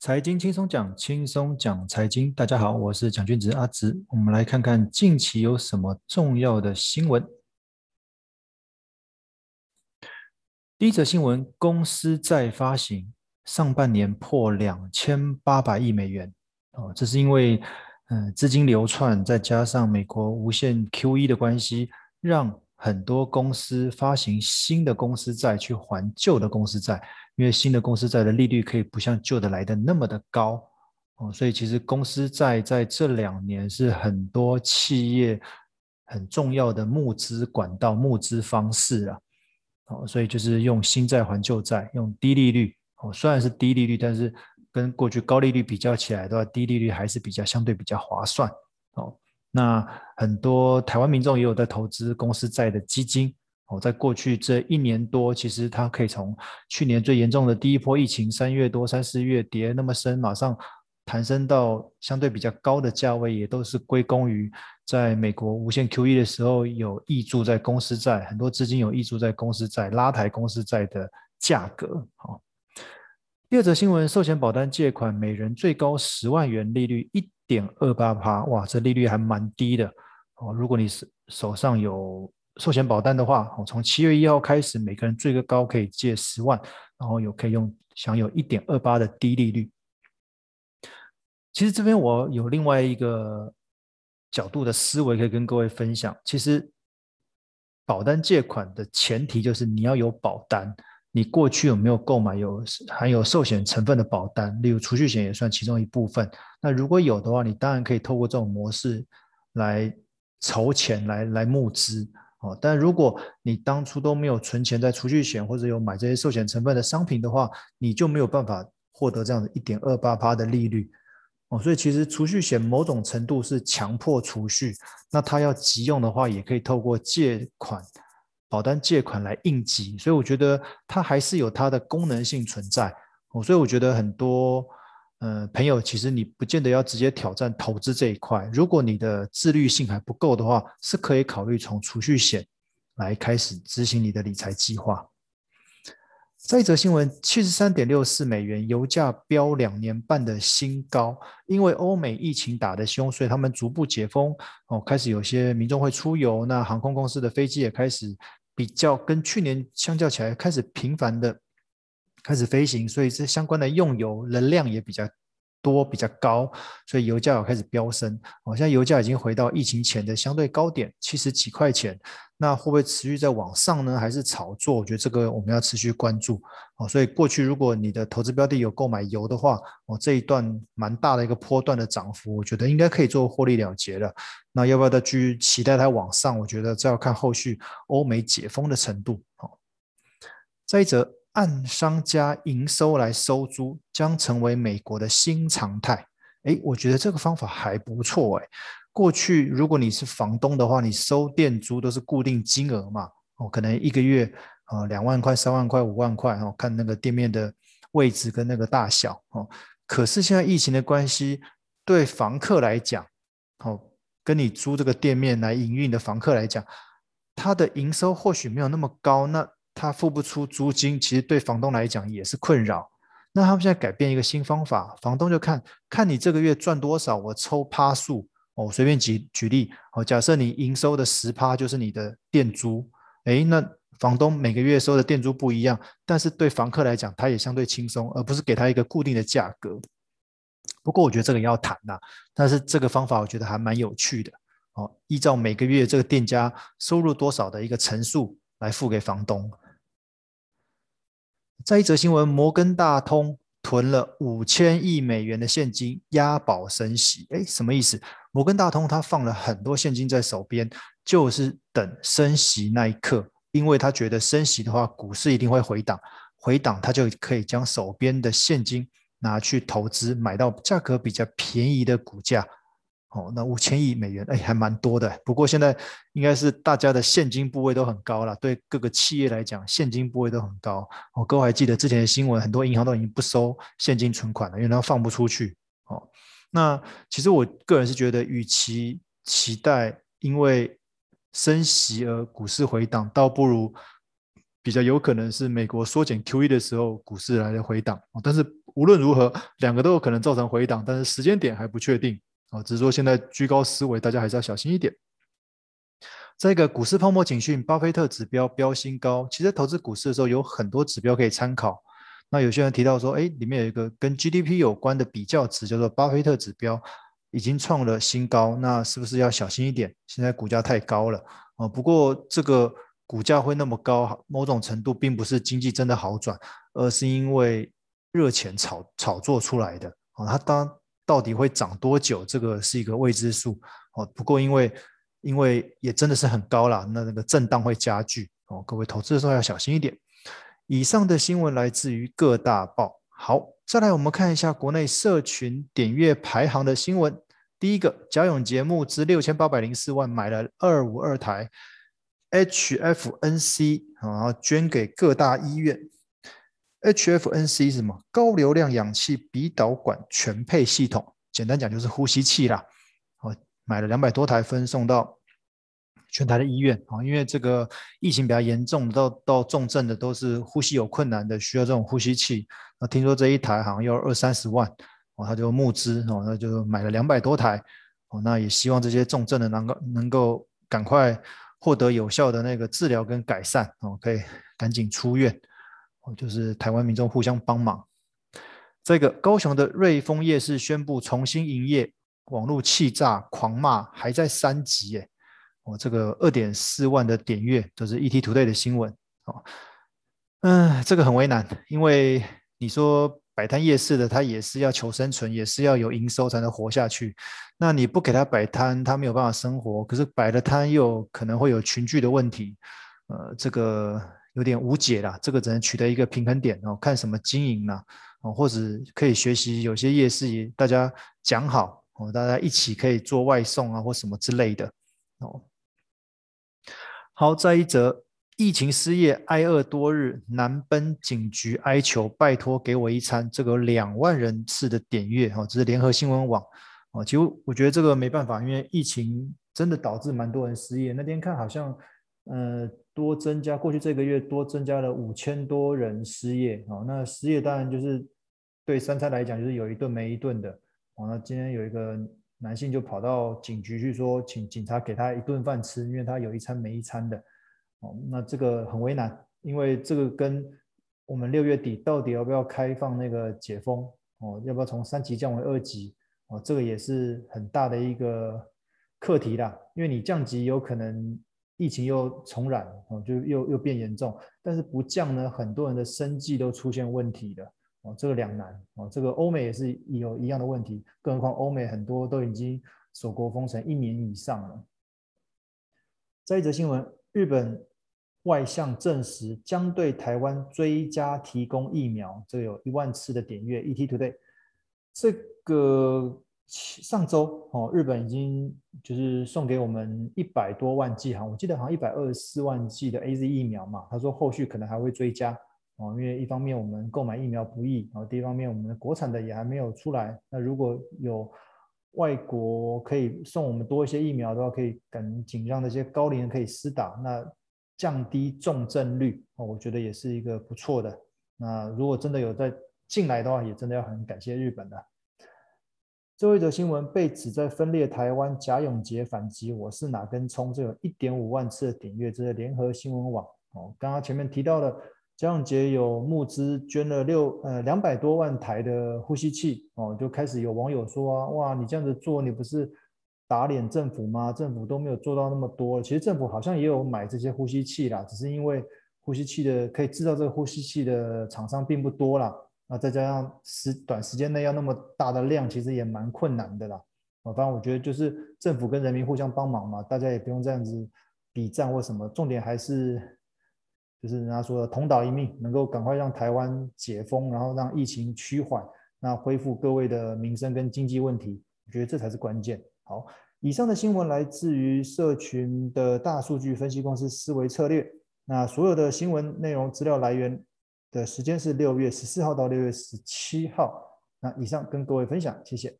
财经轻松讲，轻松讲财经。大家好，我是蒋俊植阿植。我们来看看近期有什么重要的新闻。第一则新闻：公司债发行上半年破两千八百亿美元。哦，这是因为嗯资金流窜，再加上美国无限 QE 的关系，让很多公司发行新的公司债去还旧的公司债。因为新的公司债的利率可以不像旧的来的那么的高哦，所以其实公司债在这两年是很多企业很重要的募资管道、募资方式啊。哦，所以就是用新债还旧债，用低利率哦，虽然是低利率，但是跟过去高利率比较起来的话，低利率还是比较相对比较划算哦。那很多台湾民众也有在投资公司债的基金。哦，在过去这一年多，其实它可以从去年最严重的第一波疫情，三月多、三四月跌那么深，马上弹升到相对比较高的价位，也都是归功于在美国无限 QE 的时候有挹注在公司债，很多资金有挹注在公司债，拉抬公司债的价格。好，第二则新闻，寿险保单借款每人最高十万元，利率一点二八趴，哇，这利率还蛮低的。哦，如果你手上有。寿险保单的话，从七月一号开始，每个人最高可以借十万，然后有可以用享有一点二八的低利率。其实这边我有另外一个角度的思维可以跟各位分享。其实保单借款的前提就是你要有保单，你过去有没有购买有含有寿险成分的保单，例如储蓄险也算其中一部分。那如果有的话，你当然可以透过这种模式来筹钱来来募资。哦，但如果你当初都没有存钱在储蓄险，或者有买这些寿险成分的商品的话，你就没有办法获得这样的一点二八趴的利率。哦，所以其实储蓄险某种程度是强迫储蓄，那它要急用的话，也可以透过借款、保单借款来应急。所以我觉得它还是有它的功能性存在。哦，所以我觉得很多。呃，朋友，其实你不见得要直接挑战投资这一块。如果你的自律性还不够的话，是可以考虑从储蓄险来开始执行你的理财计划。再一则新闻，七十三点六四美元，油价飙两年半的新高。因为欧美疫情打得凶，所以他们逐步解封，哦，开始有些民众会出游。那航空公司的飞机也开始比较跟去年相较起来，开始频繁的。开始飞行，所以这相关的用油能量也比较多、比较高，所以油价有开始飙升。哦，现在油价已经回到疫情前的相对高点，七十几块钱。那会不会持续在往上呢？还是炒作？我觉得这个我们要持续关注。哦，所以过去如果你的投资标的有购买油的话，哦，这一段蛮大的一个波段的涨幅，我觉得应该可以做获利了结了。那要不要再去期待它往上？我觉得这要看后续欧美解封的程度。好，再一则。按商家营收来收租将成为美国的新常态。诶，我觉得这个方法还不错诶。过去如果你是房东的话，你收店租都是固定金额嘛，哦，可能一个月啊两万块、三万块、五万块哦，看那个店面的位置跟那个大小哦。可是现在疫情的关系，对房客来讲，哦，跟你租这个店面来营运的房客来讲，他的营收或许没有那么高，那。他付不出租金，其实对房东来讲也是困扰。那他们现在改变一个新方法，房东就看看你这个月赚多少，我抽趴数哦。随便举举例哦，假设你营收的十趴就是你的店租，诶，那房东每个月收的店租不一样，但是对房客来讲，他也相对轻松，而不是给他一个固定的价格。不过我觉得这个也要谈呐，但是这个方法我觉得还蛮有趣的哦。依照每个月这个店家收入多少的一个乘数来付给房东。再一则新闻，摩根大通囤了五千亿美元的现金押宝升息。诶，什么意思？摩根大通他放了很多现金在手边，就是等升息那一刻，因为他觉得升息的话，股市一定会回档，回档他就可以将手边的现金拿去投资，买到价格比较便宜的股价。哦，那五千亿美元，哎，还蛮多的。不过现在应该是大家的现金部位都很高了，对各个企业来讲，现金部位都很高。哦，各位还记得之前的新闻，很多银行都已经不收现金存款了，因为它放不出去。哦，那其实我个人是觉得，与其期待因为升息而股市回档，倒不如比较有可能是美国缩减 QE 的时候股市来的回档。哦但是无论如何，两个都有可能造成回档，但是时间点还不确定啊。只是说现在居高思维，大家还是要小心一点。这个股市泡沫警讯，巴菲特指标飙新高。其实投资股市的时候有很多指标可以参考。那有些人提到说，哎，里面有一个跟 GDP 有关的比较值，叫做巴菲特指标，已经创了新高。那是不是要小心一点？现在股价太高了啊。不过这个。股价会那么高，某种程度并不是经济真的好转，而是因为热钱炒炒作出来的。啊，它当到底会涨多久，这个是一个未知数。哦，不过因为因为也真的是很高了，那那个震荡会加剧。哦，各位投资的时候要小心一点。以上的新闻来自于各大报。好，再来我们看一下国内社群点阅排行的新闻。第一个，贾永婕募资六千八百零四万买了二五二台。HFNC 然后捐给各大医院。HFNC 是什么？高流量氧气鼻导管全配系统，简单讲就是呼吸器啦。哦，买了两百多台，分送到全台的医院啊。因为这个疫情比较严重，到到重症的都是呼吸有困难的，需要这种呼吸器。那听说这一台好像要二三十万，哦，他就募资哦，那就买了两百多台。哦，那也希望这些重症的能够能够赶快。获得有效的那个治疗跟改善哦，可以赶紧出院，就是台湾民众互相帮忙。这个高雄的瑞丰夜市宣布重新营业，网络气炸狂骂还在三级耶哦，这个二点四万的点阅都是 ETtoday 的新闻哦，嗯，这个很为难，因为你说。摆摊夜市的，他也是要求生存，也是要有营收才能活下去。那你不给他摆摊，他没有办法生活。可是摆了摊又可能会有群聚的问题，呃，这个有点无解啦。这个只能取得一个平衡点哦，看什么经营啦，哦，或者可以学习有些夜市也大家讲好哦，大家一起可以做外送啊或什么之类的哦。好，再一则。疫情失业挨饿多日，南奔警局哀求拜托给我一餐。这个两万人次的点阅哦，这是联合新闻网哦。其实我觉得这个没办法，因为疫情真的导致蛮多人失业。那天看好像呃多增加，过去这个月多增加了五千多人失业哦。那失业当然就是对三餐来讲就是有一顿没一顿的哦。那今天有一个男性就跑到警局去说，请警察给他一顿饭吃，因为他有一餐没一餐的。哦，那这个很为难，因为这个跟我们六月底到底要不要开放那个解封哦，要不要从三级降为二级哦，这个也是很大的一个课题啦。因为你降级有可能疫情又重染哦，就又又变严重，但是不降呢，很多人的生计都出现问题了哦，这个两难哦。这个欧美也是有一样的问题，更何况欧美很多都已经锁国封城一年以上了。再一则新闻，日本。外相证实将对台湾追加提供疫苗，这个有一万次的点阅。ETtoday 这个上周哦，日本已经就是送给我们一百多万剂哈，我记得好像一百二十四万剂的 AZ 疫苗嘛。他说后续可能还会追加哦，因为一方面我们购买疫苗不易，然后第一方面我们的国产的也还没有出来。那如果有外国可以送我们多一些疫苗的话，可以赶紧让那些高龄人可以施打。那降低重症率哦，我觉得也是一个不错的。那如果真的有在进来的话，也真的要很感谢日本的。最后一则新闻被指在分裂台湾，贾永杰反击我是哪根葱？这有一点五万次的点阅，这是联合新闻网哦。刚刚前面提到的贾永杰有募资捐了六呃两百多万台的呼吸器哦，就开始有网友说啊，哇，你这样子做，你不是？打脸政府吗？政府都没有做到那么多。其实政府好像也有买这些呼吸器啦，只是因为呼吸器的可以制造这个呼吸器的厂商并不多啦。那再加上时短时间内要那么大的量，其实也蛮困难的啦。啊，反正我觉得就是政府跟人民互相帮忙嘛，大家也不用这样子比战或什么。重点还是就是人家说的同岛一命，能够赶快让台湾解封，然后让疫情趋缓，那恢复各位的民生跟经济问题，我觉得这才是关键。好，以上的新闻来自于社群的大数据分析公司思维策略。那所有的新闻内容资料来源的时间是六月十四号到六月十七号。那以上跟各位分享，谢谢。